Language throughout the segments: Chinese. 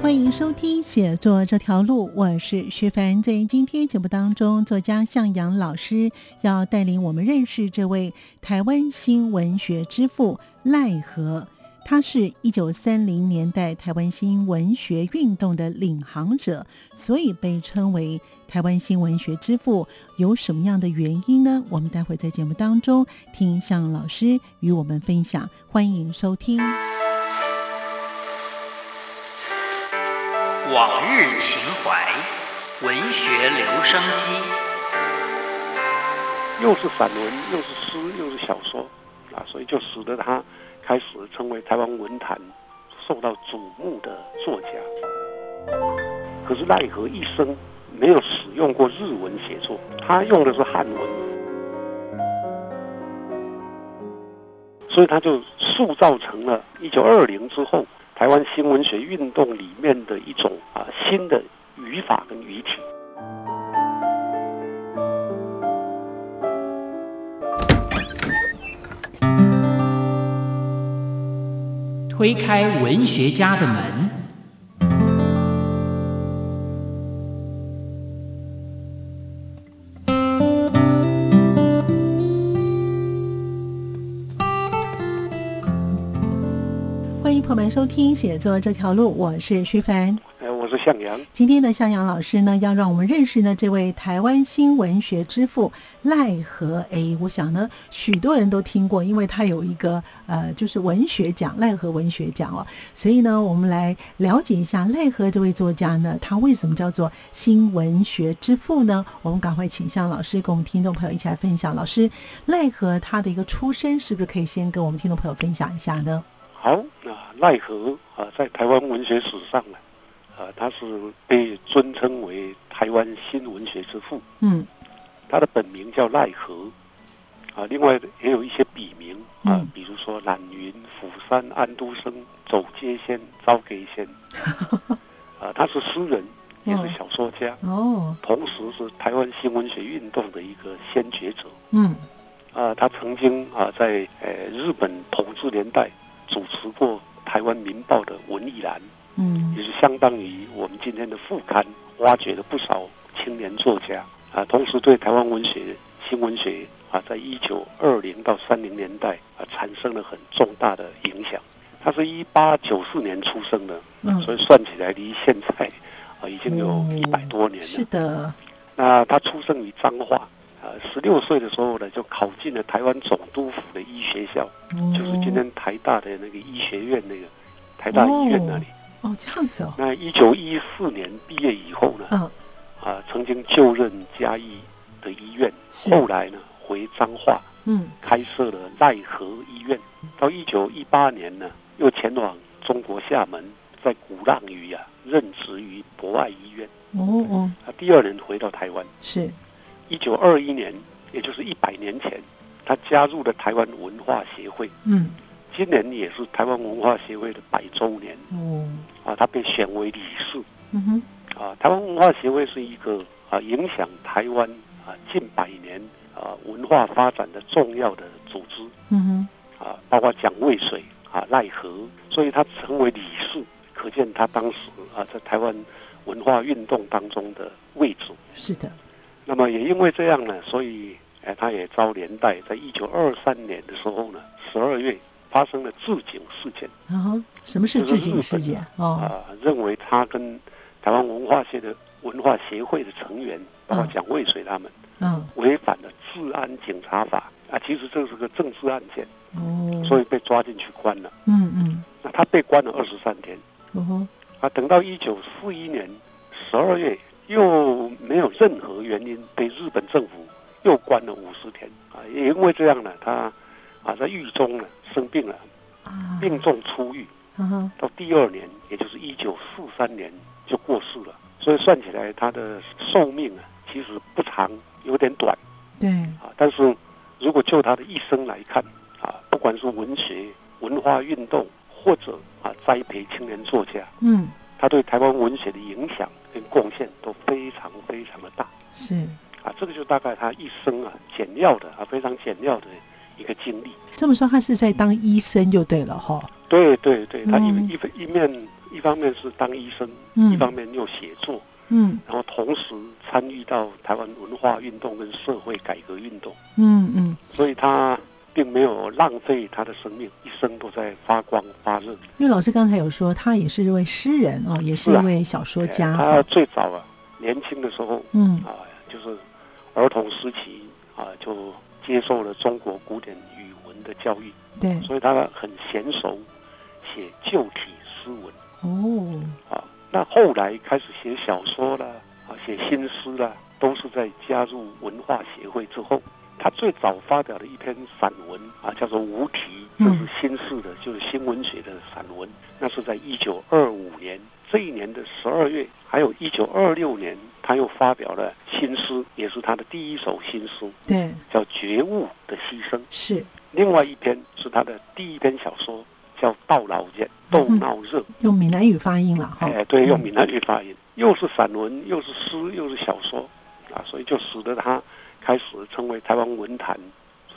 欢迎收听写作这条路，我是徐凡。在今天节目当中，作家向阳老师要带领我们认识这位台湾新文学之父赖和。他是一九三零年代台湾新文学运动的领航者，所以被称为台湾新文学之父。有什么样的原因呢？我们待会在节目当中听向老师与我们分享。欢迎收听。往日情怀，文学留声机。又是散文，又是诗，又是小说，啊，所以就使得他开始成为台湾文坛受到瞩目的作家。可是奈何一生没有使用过日文写作，他用的是汉文，所以他就塑造成了一九二零之后。台湾新文学运动里面的一种啊新的语法跟语体，推开文学家的门。收听写作这条路，我是徐凡，哎，我是向阳。今天的向阳老师呢，要让我们认识呢这位台湾新文学之父赖和。哎，我想呢，许多人都听过，因为他有一个呃，就是文学奖赖和文学奖哦。所以呢，我们来了解一下赖和这位作家呢，他为什么叫做新文学之父呢？我们赶快请向老师跟我们听众朋友一起来分享。老师，赖和他的一个出身，是不是可以先跟我们听众朋友分享一下呢？好，啊，奈何啊，在台湾文学史上呢，啊，他是被尊称为台湾新文学之父。嗯，他的本名叫奈何，啊，另外也有一些笔名啊，比如说懒云、釜山、安都生、走街仙、招给仙。啊，他是诗人，也是小说家。哦，同时是台湾新文学运动的一个先觉者。嗯，啊，他曾经啊，在呃日本统治年代。主持过台湾《民报》的文艺栏，嗯，也是相当于我们今天的副刊，挖掘了不少青年作家啊，同时对台湾文学、新文学啊，在一九二零到三零年代啊，产生了很重大的影响。他是一八九四年出生的，嗯，所以算起来离现在啊，已经有一百多年了。是的。那他出生于彰化。呃，十六岁的时候呢，就考进了台湾总督府的医学校，就是今天台大的那个医学院那个台大医院那里。哦，这样子哦。那一九一四年毕业以后呢，嗯，啊，曾经就任嘉义的医院，后来呢回彰化，嗯，开设了奈何医院。到一九一八年呢，又前往中国厦门，在鼓浪屿啊任职于博爱医院。哦哦。他第二年回到台湾。是。一九二一年，也就是一百年前，他加入了台湾文化协会。嗯，今年也是台湾文化协会的百周年。哦，啊，他被选为理事。嗯哼，啊，台湾文化协会是一个啊影响台湾啊近百年啊文化发展的重要的组织。嗯哼，啊，包括蒋渭水啊奈何，所以他成为理事，可见他当时啊在台湾文化运动当中的位置。是的。那么也因为这样呢，所以哎，他也遭连带，在一九二三年的时候呢，十二月发生了自警事件。啊，什么是自警事件？哦，啊，认为他跟台湾文化界的文化协会的成员，包括蒋渭水他们，嗯，违反了治安警察法啊。其实这是个政治案件，哦，所以被抓进去关了。嗯嗯，那他被关了二十三天。啊，等到一九四一年十二月。又没有任何原因被日本政府又关了五十天啊！也因为这样呢，他啊在狱中呢生病了，病重出狱到第二年，也就是一九四三年就过世了。所以算起来，他的寿命啊，其实不长，有点短对，啊。但是如果就他的一生来看啊，不管是文学、文化运动，或者啊栽培青年作家，嗯，他对台湾文学的影响跟贡献都非常非常的大是，啊。这个就大概他一生啊简要的啊非常简要的一个经历。这么说他是在当医生就对了哈。对对对，他一嗯一一面一方面是当医生，嗯一方面又写作，嗯然后同时参与到台湾文化运动跟社会改革运动，嗯嗯，所以他并没有浪费他的生命，一生都在发光发热。因为老师刚才有说他也是一位诗人哦，也是一位小说家。他最早啊，年轻的时候嗯啊，就是儿童时期啊，就接受了中国古典语文的教育，对，所以他很娴熟写旧体诗文。哦，啊，那后来开始写小说了，啊，写新诗了，都是在加入文化协会之后。他最早发表的一篇散文啊，叫做《无题》，这是新式的，就是新文学的散文。那是在一九二五年这一年的十二月，还有一九二六年，他又发表了新诗，也是他的第一首新诗，对，叫《觉悟的牺牲》。是另外一篇是他的第一篇小说，叫《到老间斗闹热》。用闽南语发音了哈。哎，对，用嗯闽南语发音，又是散文，又是诗，又是小说，啊，所以就使得他开始成为台湾文坛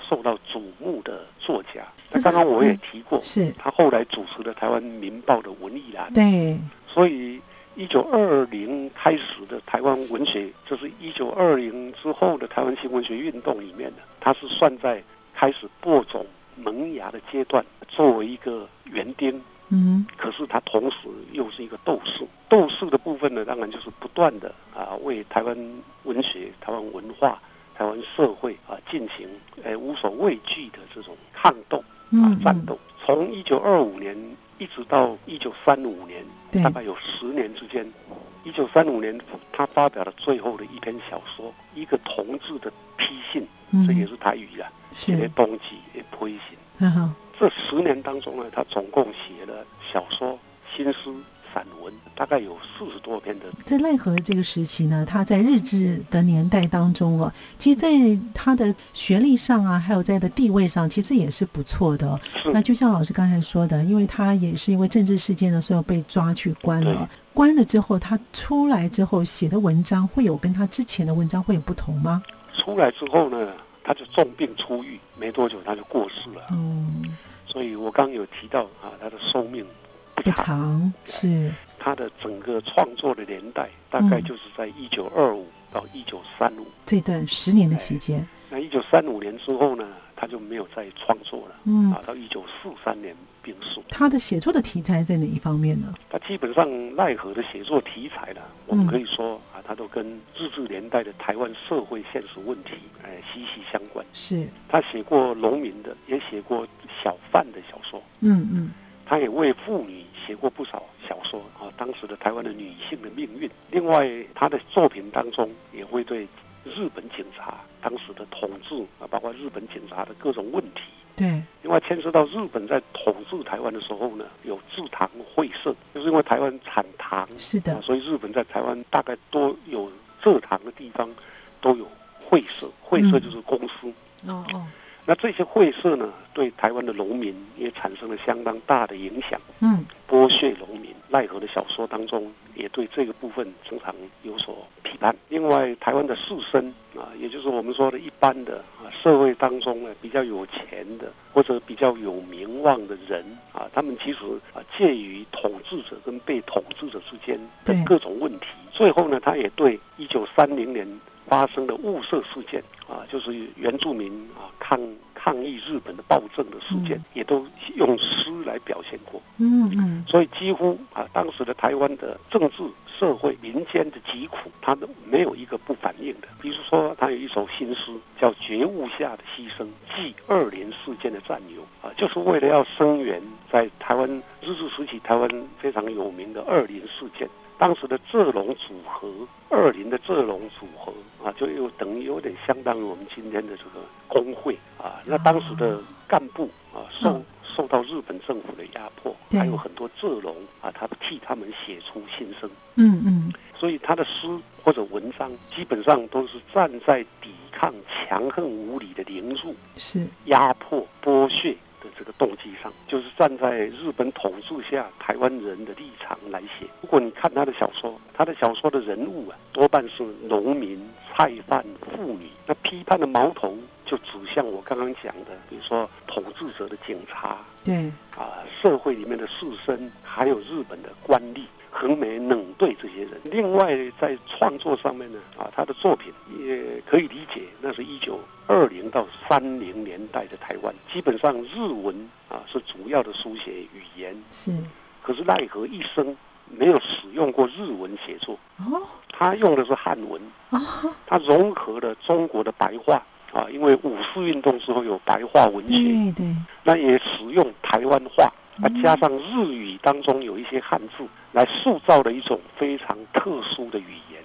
受到瞩目的作家。那刚刚我也提过，是，他后来主持了台湾《民报》的文艺栏，对，所以一九二零开始的台湾文学，就是一九二零之后的台湾新文学运动里面的，它是算在开始播种萌芽的阶段，作为一个园丁。嗯可是他同时又是一个斗士。斗士的部分呢，当然就是不断的啊为台湾文学、台湾文化、台湾社会啊进行呃无所畏惧的这种抗斗啊嗯战斗。从一九二五年一直到一九三五年，大概有十年之间。一九三五年，他发表了最后的一篇小说《一个同志的批信》，嗯，这也是台语啊，写的是，冬季的批信。这十年当中呢，他总共写了小说、新诗、散文，大概有四十多篇的。在奈何这个时期呢，他在日治的年代当中哦，其实在他的学历上啊，还有在的地位上，其实也是不错的、哦。那就像老师刚才说的，因为他也是因为政治事件的时候被抓去关了，关了之后，他出来之后写的文章会有跟他之前的文章会有不同吗？出来之后呢，他就重病初愈，没多久他就过世了。嗯，所以我刚刚有提到啊，他的寿命不长是，他的整个创作的年代大概就是在一九二五到一九三五。这段十年的期间，那一九三五年之后呢，他就没有再创作了。嗯啊，，到一九四三年病逝。他的写作的题材在哪一方面呢？他基本上奈何的写作题材呢，我们可以说啊，他都跟日治年代的台湾社会现实问题哎息息相关。是，他写过农民的，也写过小贩的小说，嗯嗯，他也为妇女写过不少小说啊，当时的台湾的女性的命运。另外，他的作品当中也会对日本警察当时的统治啊，包括日本警察的各种问题。对，另外牵涉到日本在统治台湾的时候呢，有制糖会社，就是因为台湾产糖，是的啊，所以日本在台湾大概都有蔗糖的地方都有会社，会社就是公司。哦哦，那这些会社呢，对台湾的农民也产生了相当大的影响，嗯，剥削农民。奈何的小说当中也对这个部分经常有所批判。另外，台湾的士绅啊，也就是我们说的一般的啊社会当中呢比较有钱的或者比较有名望的人啊，他们其实啊介于统治者跟被统治者之间的各种问题。最后呢，他也对一九三零年发生的雾社事件啊，就是原住民啊抗抗议日本的暴政的事件，嗯也都用诗来表现过。嗯嗯，所以几乎啊，当时的台湾的政治、社会、民间的疾苦，他都没有一个不反映的。比如说，他有一首新诗叫《觉悟下的牺牲》，记二连事件的战友啊，就是为了要声援在台湾日治时期台湾非常有名的二林事件。当时的蔗农组合，二林的蔗农组合啊，就有等于有点相当于我们今天的这个工会啊。那当时的干部啊，受嗯。受到日本政府的压迫，还有很多蔗农啊，他替他们写出心声，嗯嗯，所以他的诗或者文章基本上都是站在抵抗强横无理的凌辱、是，压迫、剥削的这个动机上，就是站在日本统治下台湾人的立场来写。如果你看他的小说，他的小说的人物啊，多半是农民、菜贩、妇女，那批判的矛头就指向我刚刚讲的，比如说统治者的警察对，啊，社会里面的士绅，还有日本的官吏。横眉冷对这些人。另外，在创作上面呢，啊，他的作品也可以理解，那是一九二零到三零年代的台湾，基本上日文啊是主要的书写语言。是，可是奈何一生没有使用过日文写作，哦。他用的是汉文，哦，他融合了中国的白话啊，因为五四运动之后有白话文学，对对，那也使用台湾话，啊，嗯加上日语当中有一些汉字，来塑造了一种非常特殊的语言。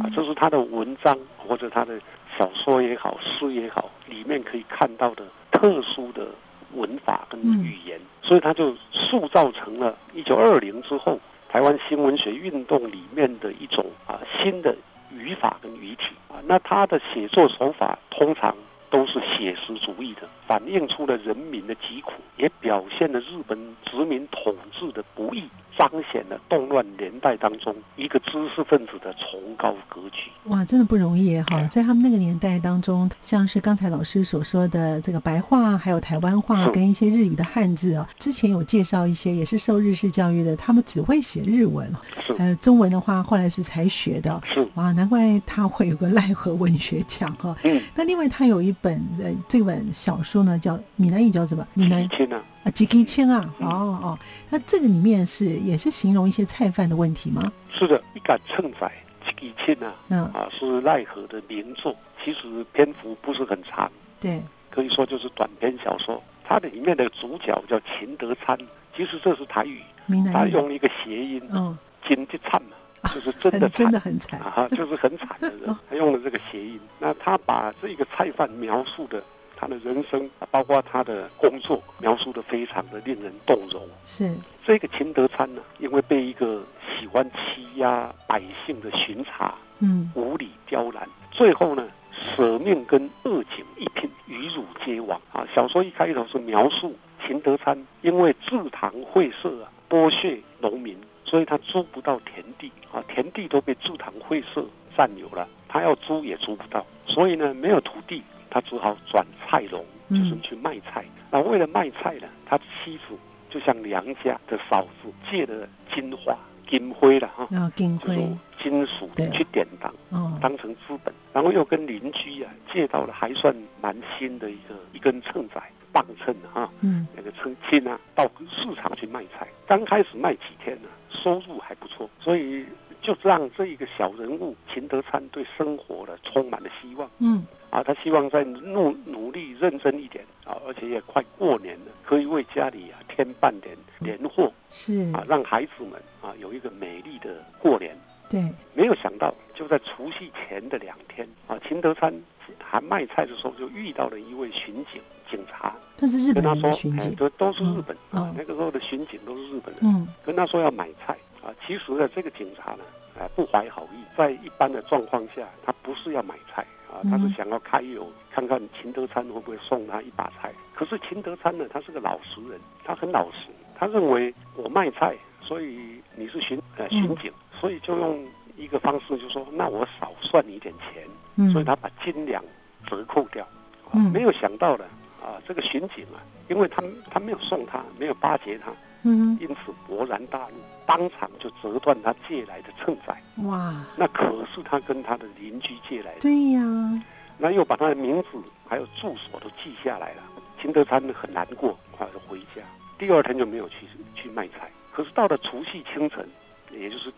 啊，嗯。这是他的文章或者他的小说也好，诗也好，里面可以看到的特殊的文法跟嗯。语言，所以他就塑造成了一九二零之后台湾新文学运动里面的一种啊新的语法跟语体。啊。那他的写作手法通常都是写实主义的，反映出了人民的疾苦，也表现了日本殖民统治的不易，彰显了动乱年代当中一个知识分子的崇高格局。哇，真的不容易哈！在他们那个年代当中，像是刚才老师所说的这个白话，还有台湾话跟一些日语的汉字啊，之前有介绍一些也是受日式教育的，他们只会写日文，是呃，中文的话后来是才学的。是，哇，难怪他会有个 奈何文学奖哈。嗯，那另外他有一本呃，这本小说呢叫闽南语叫什么？闽南。以前呢，啊，吉吉千啊，嗯。哦哦，那这个里面是也是形容一些菜贩的问题吗？是的，一杆秤仔。以前呢，嗯，啊，是奈何的名作，其实篇幅不是很长，对，可以说就是短篇小说。它的里面的主角叫秦德参，其实这是台语，他闽南语，用了一个谐音嗯，“金就惨”嘛，就是真的真的很惨，啊，就是很惨的人，他用了这个谐音。那他把这个菜贩描述的他的人生，包括他的工作，描述的非常的令人动容。是，这个秦德参呢，因为被一个喜欢欺压百姓的巡查嗯，无理刁难，最后呢，舍命跟恶警一拼，与辱皆亡啊！小说一开头是描述秦德参因为制糖会社啊剥削农民，所以他租不到田地啊，田地都被制糖会社占有了，他要租也租不到，所以呢，没有土地，他只好转菜农，就是去卖菜。那为了卖菜呢，他妻子就向娘家的嫂子借了金花、金灰了哈。然后金属对去典当，哦，当成资本，然后又跟邻居啊借到了还算蛮新的一个一根秤仔磅秤哈，嗯，那个称斤啊，到市场去卖菜。刚开始卖几天呢，收入还不错，所以就让这一个小人物秦德昌对生活呢充满了希望。嗯，啊，他希望再努努力认真一点啊，而且也快过年了，可以为家里啊添办点年货是，啊，让孩子们啊有一个美丽的过年。对，没有想到，就在除夕前的两天啊，秦德昌还卖菜的时候，就遇到了一位巡警警察，他是日本跟他说人的巡，警，哎都都是日本啊那个时候的巡警都是日本人，嗯，跟他说要买菜啊。其实呢，这个警察呢，啊不怀好意，在一般的状况下，他不是要买菜啊，他是嗯想要开油，看看秦德昌会不会送他一把菜。可是秦德昌呢，他是个老实人，他很老实，他认为我卖菜，所以你是巡呃巡警，所以就用一个方式，就说那我少算你一点钱，嗯，所以他把斤两折扣掉。啊嗯没有想到的啊，这个巡警啊，因为他他没有送他，没有巴结他，嗯，因此勃然大怒，当场就折断他借来的秤仔。哇，那可是他跟他的邻居借来的，对呀，那又把他的名字还有住所都记下来了。秦德参很难过，啊，就回家。第二天就没有去去卖菜。可是到了除夕清晨，也就是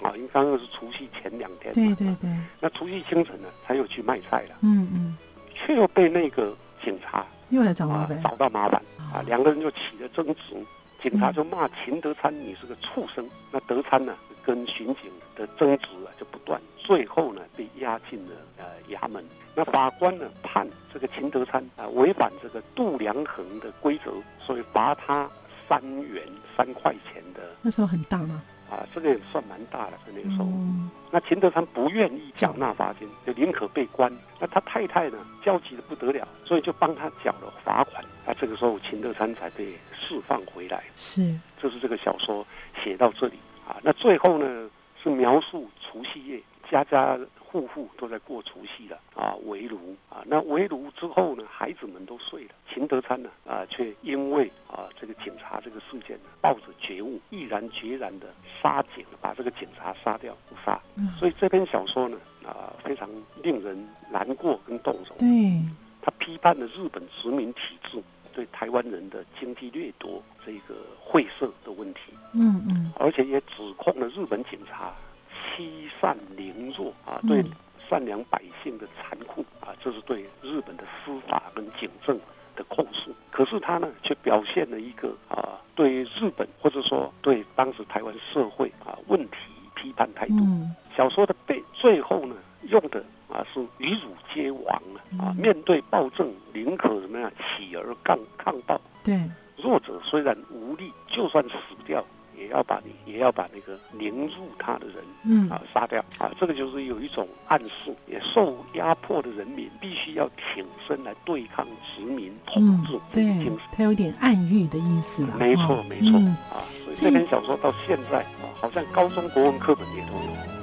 啊，因为刚刚是除夕前两天嘛，对对对，那除夕清晨呢，他又去卖菜了，嗯嗯，却又被那个警察又来找麻啊烦，找到麻烦啊啊，两个人就起了争执，警察就骂秦德昌你是个畜生。那德昌呢跟巡警的争执啊就不断，最后呢被押进了呃衙门。那法官呢判这个秦德昌啊违反这个度量衡的规则，所以罚他三元三块钱的那时候很大吗？啊，这个也算蛮大的，在那个时候。嗯那秦德昌不愿意缴纳罚金，就宁可被关。那他太太呢，焦急的不得了，所以就帮他缴了罚款。那这个时候，秦德昌才被释放回来。是就是这个小说写到这里啊。那最后呢，是描述除夕夜，家家户户都在过除夕了啊，围炉啊。那围炉之后呢，孩子们都睡了，秦德参呢啊，却因为啊这个警察这个事件呢，抱着觉悟，毅然决然的杀警，把这个警察杀掉不杀。嗯所以这篇小说呢啊，非常令人难过跟动容。对，他批判了日本殖民体制对台湾人的经济掠夺这个晦涩的问题。嗯嗯而且也指控了日本警察欺善凌弱啊，嗯对善良百姓的残酷啊，这是对日本的司法跟警政的控诉。可是他呢，却表现了一个啊，对日本或者说对当时台湾社会啊问题批判态度。嗯小说的背最后呢，用的啊是与汝皆亡啊，面对暴政，宁可怎么样起而抗抗暴。对，弱者虽然无力，就算死掉，也要把你，也要把那个凌辱他的人嗯啊杀掉啊！这个就是有一种暗示，也受压迫的人民必须要挺身来对抗殖民统嗯治这个对精神。，它有点暗喻的意思了。没错哦，没错嗯啊！所以所以这篇小说到现在啊，好像高中国文课本也都有。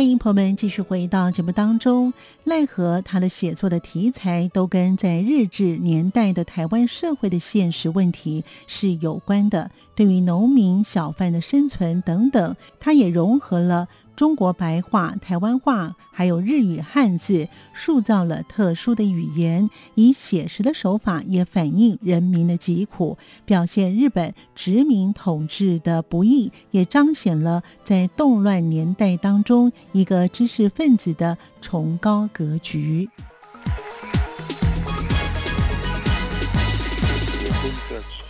欢迎朋友们继续回到节目当中。奈何他的写作的题材都跟在日治年代的台湾社会的现实问题是有关的，对于农民小贩的生存等等，他也融合了中国白话、台湾话，还有日语汉字，塑造了特殊的语言，以写实的手法也反映人民的疾苦，表现日本殖民统治的不易，也彰显了在动乱年代当中一个知识分子的崇高格局。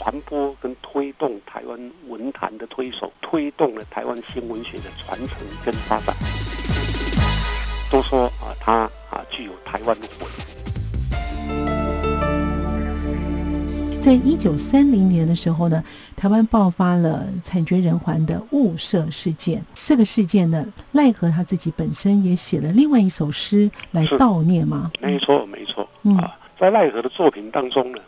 传播跟推动台湾文坛的推手，推动了台湾新文学的传承跟发展。都说啊，他啊具有台湾魂。在一九三零年的时候呢，台湾爆发了惨绝人寰的雾社事件。这个事件呢，奈何他自己本身也写了另外一首诗来悼念嘛。没错，没错嗯啊，在奈何的作品当中呢，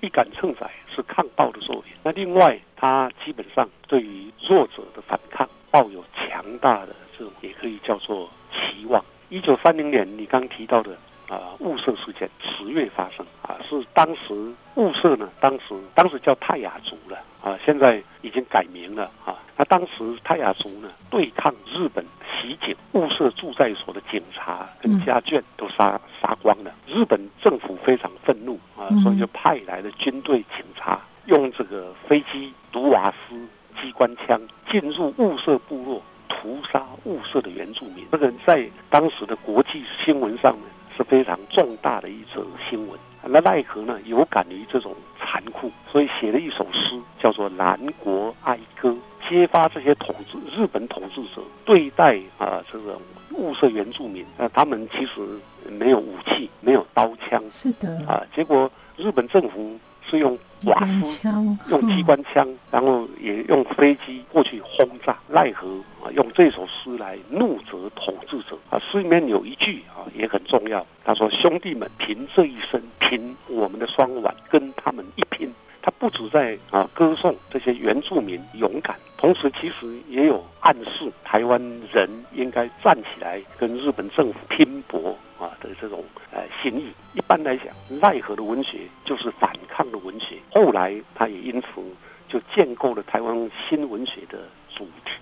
一杆秤仔是抗暴的作品。那另外，他基本上对于弱者的反抗抱有强大的这种，也可以叫做期望。一九三零年，你刚提到的啊雾社事件，十月发生啊，是当时雾社呢，当时当时叫泰雅族了啊，现在已经改名了啊。那当时泰雅族呢，对抗日本袭警物色驻在所的警察跟家眷都杀杀光了，日本政府非常愤怒啊，嗯所以就派来了军队警察，用这个飞机、毒瓦斯、机关枪进入雾社部落。屠杀雾社的原住民，这个在当时的国际新闻上呢是非常重大的一则新闻。那奈何呢有感于这种残酷，所以写了一首诗，叫做《南国哀歌》，揭发这些统治日本统治者对待啊这种物色原住民，那他们其实没有武器，没有刀枪是的，啊，结果日本政府是用机瓦斯枪，用机关枪，然后也用飞机过去轰炸。奈何用这首诗来怒责统治者啊。诗里面有一句啊也很重要，他说：“兄弟们，凭这一生，凭我们的双腕，跟他们一拼。”他不止在啊歌颂这些原住民勇敢，同时其实也有暗示台湾人应该站起来跟日本政府拼搏啊的这种呃心意。一般来讲，奈何的文学就是反抗的文学。后来他也因此就建构了台湾新文学的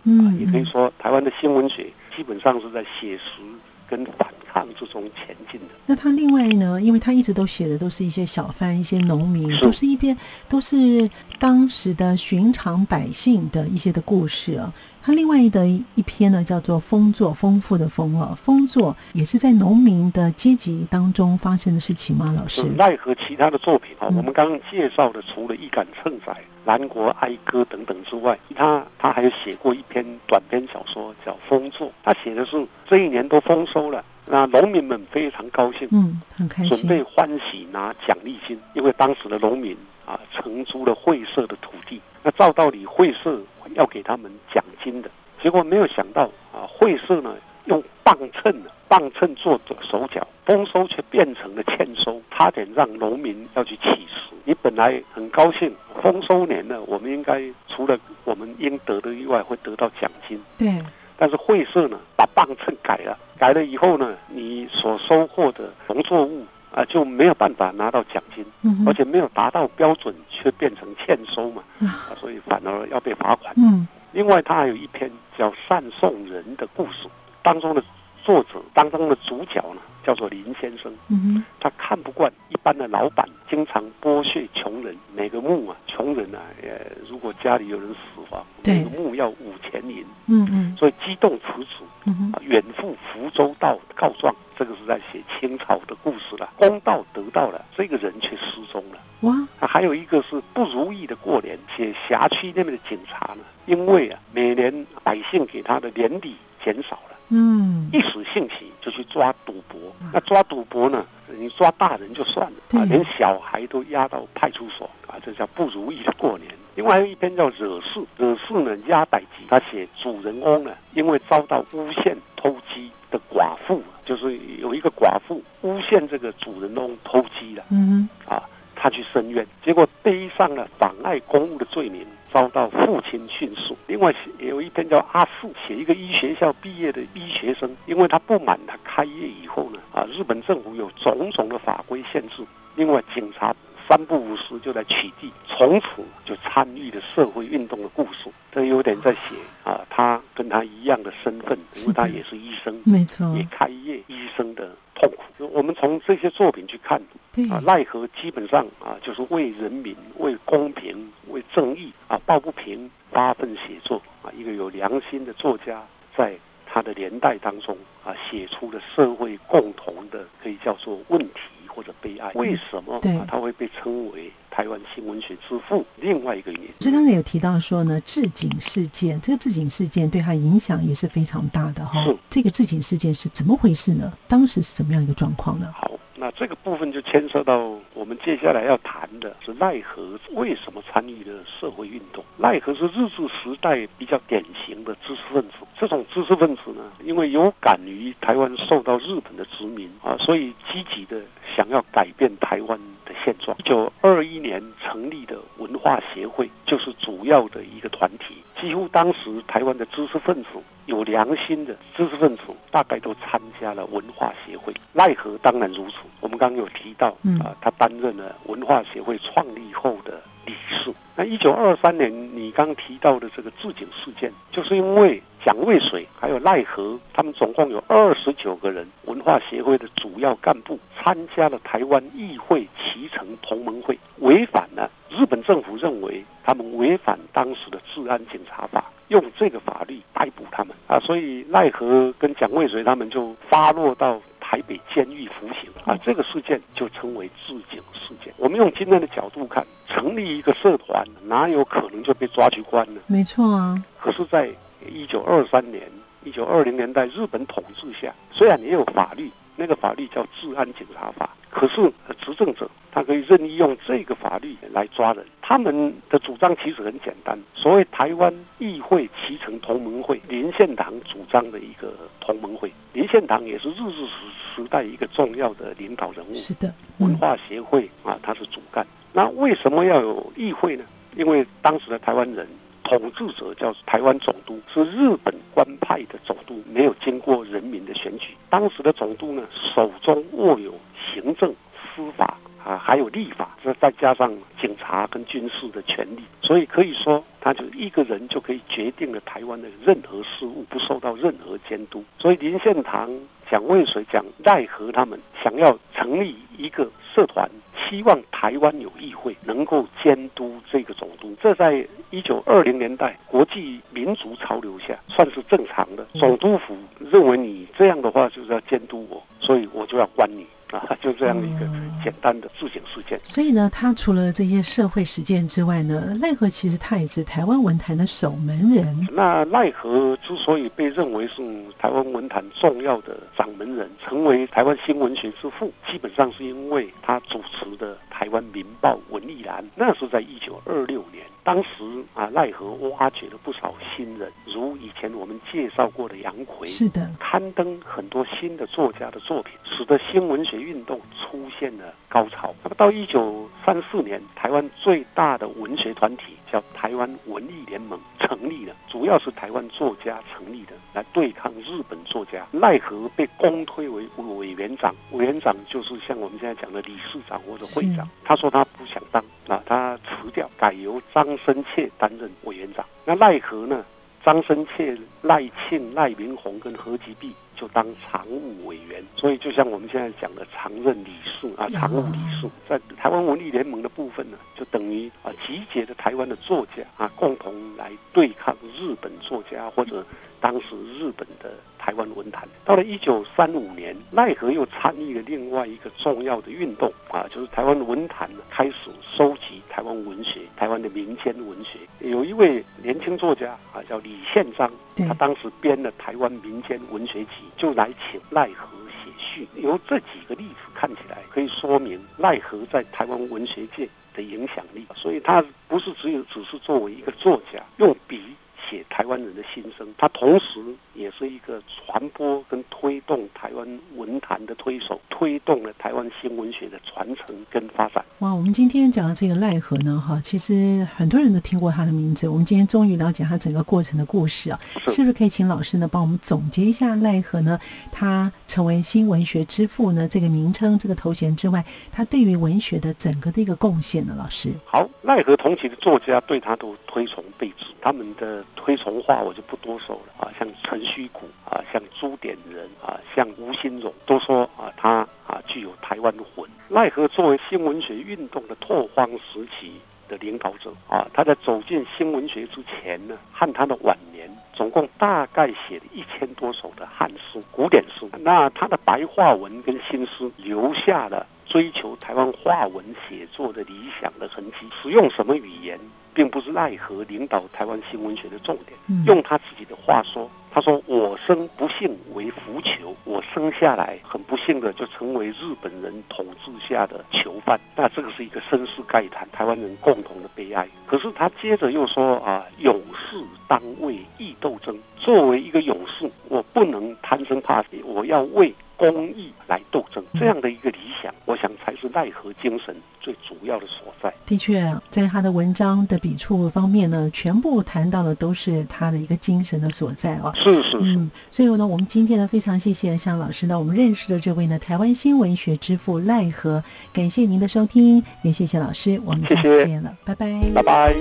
嗯，也可以嗯说台湾的新文学基本上是在写实跟反抗之中前进的。那他另外呢，因为他一直都写的都是一些小贩、一些农民，是都是一边都是当时的寻常百姓的一些的故事啊。他另外的一篇呢，叫做《丰作》，丰富的丰啊，丰作也是在农民的阶级当中发生的事情吗？老师？奈何其他的作品啊，嗯我们刚刚介绍的，除了《一杆秤仔》《南国哀歌》等等之外，他他还有写过一篇短篇小说叫《丰作》，他写的是这一年都丰收了，那农民们非常高兴，嗯，很开准备。欢喜拿奖励金，因为当时的农民啊承租了会社的土地，那照道理会社要给他们奖金的，结果没有想到啊会社呢用磅秤呢磅秤做的手脚，丰收却变成了欠收，差点让农民要去起誓。你本来很高兴，丰收年呢，我们应该除了我们应得的以外，会得到奖金。对，但是会社呢，把磅秤改了，改了以后呢，你所收获的农作物啊就没有办法拿到奖金，嗯，而且没有达到标准，却变成欠收嘛，啊，啊，所以反而要被罚款。嗯另外，他还有一篇叫《善送人的故事》，当中的作者当中的主角呢，叫做林先生。嗯哼，他看不惯一般的老板经常剥削穷人，每个墓啊，穷人啊，呃，如果家里有人死亡，对每个墓要五钱银，嗯嗯所以激动辞职。嗯哼，啊远赴福州道告状，这个是在写清朝的故事了。公道得到了，这个人却失踪了。哇，啊，还有一个是不如意的过年，写辖区那边的警察呢，因为啊每年百姓给他的年底减少了，嗯，一时兴起就去抓赌博。那抓赌博呢，你抓大人就算了啊，连小孩都押到派出所啊，这叫不如意的过年。另外还有一篇叫《惹事》，惹事呢压歹集，他写主人翁呢，因为遭到诬陷偷鸡的寡妇，就是有一个寡妇诬陷这个主人翁偷鸡了嗯啊，他去申冤，结果背上了妨碍公务的罪名，遭到父亲训斥。另外也有一篇叫阿富，写一个医学校毕业的医学生，因为他不满他开业以后呢，啊，日本政府有种种的法规限制，另外警察。三不五时就来取缔，从此就参与了社会运动的故事。这有点在写啊，他跟他一样的身份，因为他也是医生，没错，也开业医生的痛苦。我们从这些作品去看对，啊，奈何基本上啊，就是为人民、为公平、为正义啊抱不平发奋写作啊，一个有良心的作家，在他的年代当中啊，写出了社会共同的可以叫做问题或者悲哀。为什么对啊他会被称为台湾新文学之父？另外一个原因，所以刚才有提到说呢，置景事件，这个置景事件对他影响也是非常大的哈、是这个置景事件是怎么回事呢？当时是怎么样一个状况呢？好，那这个部分就牵涉到我们接下来要谈的是奈何为什么参与了社会运动。奈何是日治时代比较典型的知识分子，这种知识分子呢，因为有感于台湾受到日本的殖民啊，所以积极的想要改变台湾的现状。一九二一年成立的文化协会就是主要的一个团体，几乎当时台湾的知识分子有良心的知识分子大概都参加了文化协会。奈何当然如此，我们刚刚有提到嗯啊，他担任了文化协会创立后的理事。那一九二三年，你刚提到的这个置景事件，就是因为蒋渭水还有奈何，他们总共有二十九个人，文化协会的主要干部参加了台湾议会骑乘同盟会，违反了日本政府认为他们违反当时的治安警察法。用这个法律逮捕他们啊，所以奈何跟蒋渭水他们就发落到台北监狱服刑啊，这个事件就称为自警事件。我们用今天的角度看，成立一个社团，哪有可能就被抓去关呢？没错啊，可是，在一九二三年、一九二零年代日本统治下，虽然也有法律，那个法律叫《治安警察法》，可是呃执政者他可以任意用这个法律来抓人。他们的主张其实很简单，所谓台湾议会骑乘同盟会，林献堂主张的一个同盟会。林献堂也是日治时时代一个重要的领导人物。是的，嗯，文化协会啊，他是主干。那为什么要有议会呢？因为当时的台湾人统治者叫台湾总督，是日本官派的总督，没有经过人民的选举。当时的总督呢，手中握有行政、司法啊，还有立法，这再加上警察跟军事的权利，所以可以说，他就一个人就可以决定了台湾的任何事务，不受到任何监督。所以林献堂蒋渭水、蒋奈何他们想要成立一个社团，希望台湾有议会能够监督这个总督。这在一九二零年代国际民族潮流下算是正常的。总督府认为你这样的话就是要监督我，所以我就要关你。啊，就这样的一个简单的自省事件。所以呢，他除了这些社会实践之外呢，奈何其实他也是台湾文坛的守门人。那奈何之所以被认为是台湾文坛重要的掌门人，成为台湾新文学之父，基本上是因为他主持的《台湾民报》文艺栏，那是在一九二六年。当时啊，奈何挖掘了不少新人，如以前我们介绍过的杨奎，是的，刊登很多新的作家的作品，使得新文学运动出现了高潮。那么到一九三四年，台湾最大的文学团体叫台湾文艺联盟成立了，主要是台湾作家成立的，来对抗日本作家。奈何被公推为委员长，委员长就是像我们现在讲的理事长或者会长。他说他不想当，啊，他辞掉，改由张。生切担任委员长，那奈何呢？张生切、赖庆、赖明宏跟何吉碧就当常务委员，所以就像我们现在讲的常任理事啊，常务理事，在台湾文艺联盟的部分呢，就等于啊集结的台湾的作家啊，共同来对抗日本作家或者。当时日本的台湾文坛，到了一九三五年，奈何又参与了另外一个重要的运动啊，就是台湾文坛呢开始收集台湾文学、台湾的民间文学。有一位年轻作家啊，叫李宪章，他当时编了《台湾民间文学集》，就来请奈何写序。由这几个例子看起来，可以说明奈何在台湾文学界的影响力。所以他不是只有只是作为一个作家用笔。写台湾人的心声，他同时也是一个传播跟推动台湾文坛的推手，推动了台湾新文学的传承跟发展。哇，我们今天讲的这个奈何呢，哈，其实很多人都听过他的名字。我们今天终于了解他整个过程的故事啊，是不是可以请老师呢帮我们总结一下奈何呢？他成为新文学之父呢这个名称、这个头衔之外，他对于文学的整个的一个贡献呢？老师，好，奈何同期的作家对他都推崇备至，他们的。推崇话我就不多说了啊，像陈虚谷啊，像朱点人啊，像吴新荣，都说啊，他啊具有台湾魂。奈何作为新文学运动的拓荒时期的领导者啊，他在走进新文学之前呢，和他的晚年，总共大概写了一千多首的汉书、古典书。那他的白话文跟新诗留下了追求台湾话文写作的理想的痕迹。使用什么语言？并不是奈何领导台湾新文学的重点。用他自己的话说：“他说我生不幸为浮囚，我生下来很不幸的就成为日本人统治下的囚犯。那这个是一个身世概谈，台湾人共同的悲哀。可是他接着又说啊，勇士当为义斗争。作为一个勇士，我不能贪生怕死，我要为。”公益来斗争，这样的一个理想，我想才是奈何精神最主要的所在。的确，在他的文章的笔触方面呢，全部谈到的都是他的一个精神的所在哦。是是是。嗯，所以呢，我们今天呢，非常谢谢向老师呢，我们认识的这位呢，台湾新文学之父奈何，感谢您的收听，也谢谢老师，我们下次见了，拜拜，拜拜。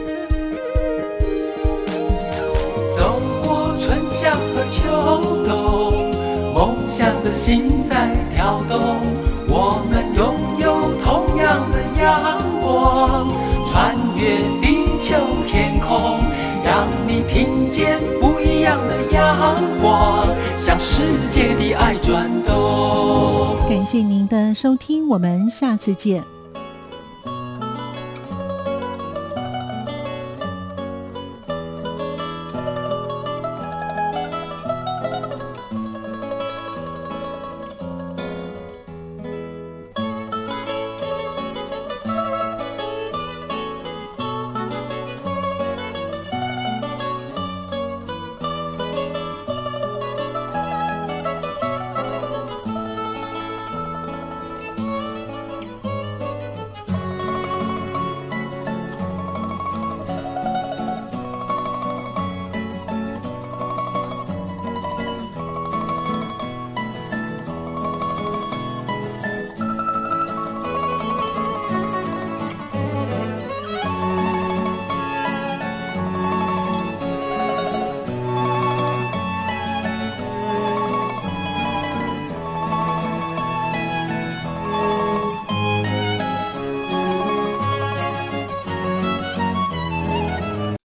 走过春夏和秋心在跳动，我们拥有同样的阳光，穿越地球天空，让你听见不一样的阳光，向世界的爱转动。感谢您的收听，我们下次见。